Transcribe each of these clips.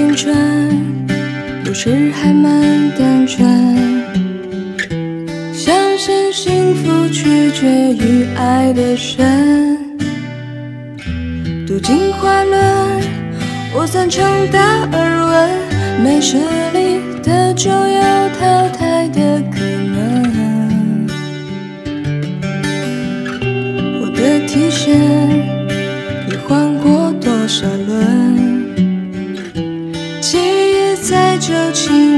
青春有时还蛮单纯，相信幸福取决于爱的深。读进化论，我赞成达尔文，没实力的就要淘汰。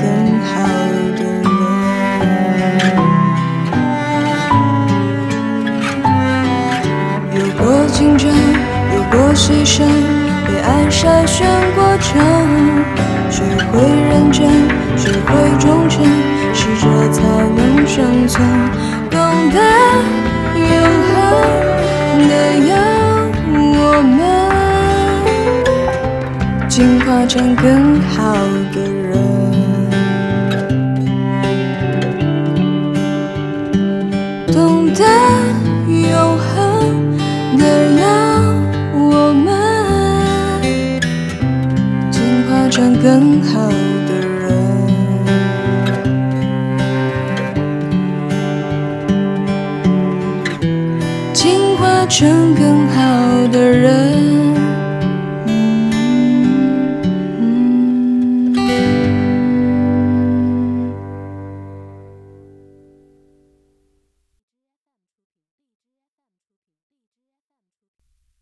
更好的人。有过竞争，有过牺牲，被爱筛选过程。学会认真，学会忠诚，适者才能生存。懂得永恒的要我们进化成更好的人。成更好的人。